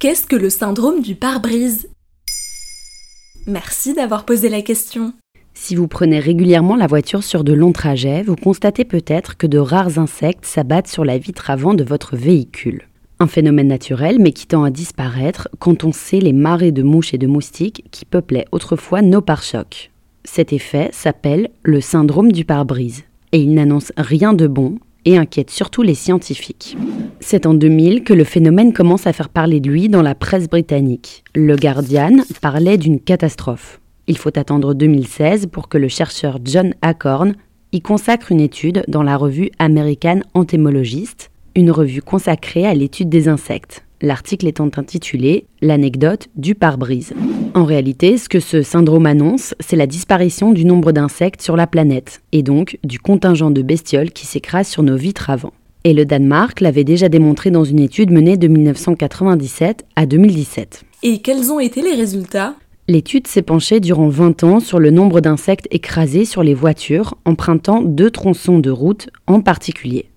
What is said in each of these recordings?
Qu'est-ce que le syndrome du pare-brise? Merci d'avoir posé la question. Si vous prenez régulièrement la voiture sur de longs trajets, vous constatez peut-être que de rares insectes s'abattent sur la vitre avant de votre véhicule. Un phénomène naturel mais qui tend à disparaître quand on sait les marées de mouches et de moustiques qui peuplaient autrefois nos pare-chocs. Cet effet s'appelle le syndrome du pare-brise et il n'annonce rien de bon et inquiète surtout les scientifiques. C'est en 2000 que le phénomène commence à faire parler de lui dans la presse britannique. Le Guardian parlait d'une catastrophe. Il faut attendre 2016 pour que le chercheur John Acorn y consacre une étude dans la revue American Entomologist, une revue consacrée à l'étude des insectes l'article étant intitulé L'anecdote du pare-brise. En réalité, ce que ce syndrome annonce, c'est la disparition du nombre d'insectes sur la planète, et donc du contingent de bestioles qui s'écrasent sur nos vitres avant. Et le Danemark l'avait déjà démontré dans une étude menée de 1997 à 2017. Et quels ont été les résultats? L'étude s'est penchée durant 20 ans sur le nombre d'insectes écrasés sur les voitures, empruntant deux tronçons de route en particulier.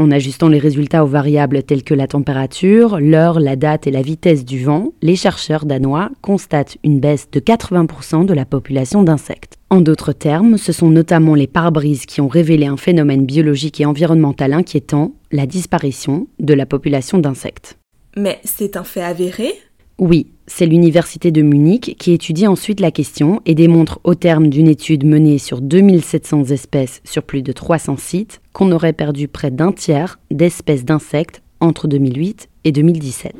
En ajustant les résultats aux variables telles que la température, l'heure, la date et la vitesse du vent, les chercheurs danois constatent une baisse de 80% de la population d'insectes. En d'autres termes, ce sont notamment les pare-brises qui ont révélé un phénomène biologique et environnemental inquiétant, la disparition de la population d'insectes. Mais c'est un fait avéré? Oui, c'est l'Université de Munich qui étudie ensuite la question et démontre au terme d'une étude menée sur 2700 espèces sur plus de 300 sites qu'on aurait perdu près d'un tiers d'espèces d'insectes entre 2008 et 2017.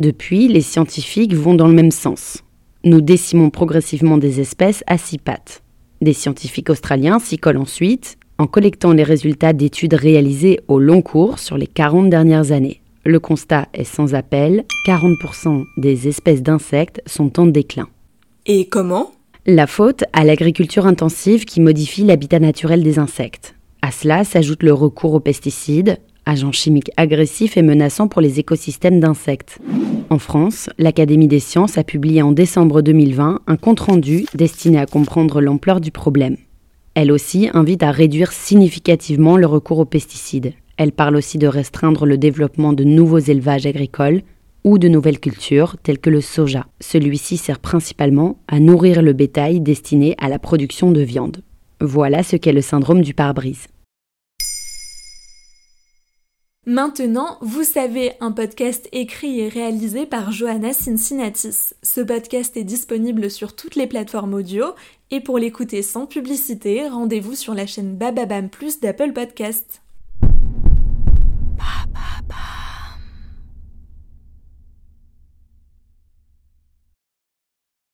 Depuis, les scientifiques vont dans le même sens. Nous décimons progressivement des espèces à six pattes. Des scientifiques australiens s'y collent ensuite en collectant les résultats d'études réalisées au long cours sur les 40 dernières années. Le constat est sans appel, 40% des espèces d'insectes sont en déclin. Et comment? La faute à l'agriculture intensive qui modifie l'habitat naturel des insectes. À cela s'ajoute le recours aux pesticides, agents chimiques agressifs et menaçants pour les écosystèmes d'insectes. En France, l'Académie des sciences a publié en décembre 2020 un compte-rendu destiné à comprendre l'ampleur du problème. Elle aussi invite à réduire significativement le recours aux pesticides. Elle parle aussi de restreindre le développement de nouveaux élevages agricoles ou de nouvelles cultures telles que le soja. Celui-ci sert principalement à nourrir le bétail destiné à la production de viande. Voilà ce qu'est le syndrome du pare-brise. Maintenant, vous savez, un podcast écrit et réalisé par Johanna Cincinnatis. Ce podcast est disponible sur toutes les plateformes audio et pour l'écouter sans publicité, rendez-vous sur la chaîne Bababam Plus d'Apple Podcast.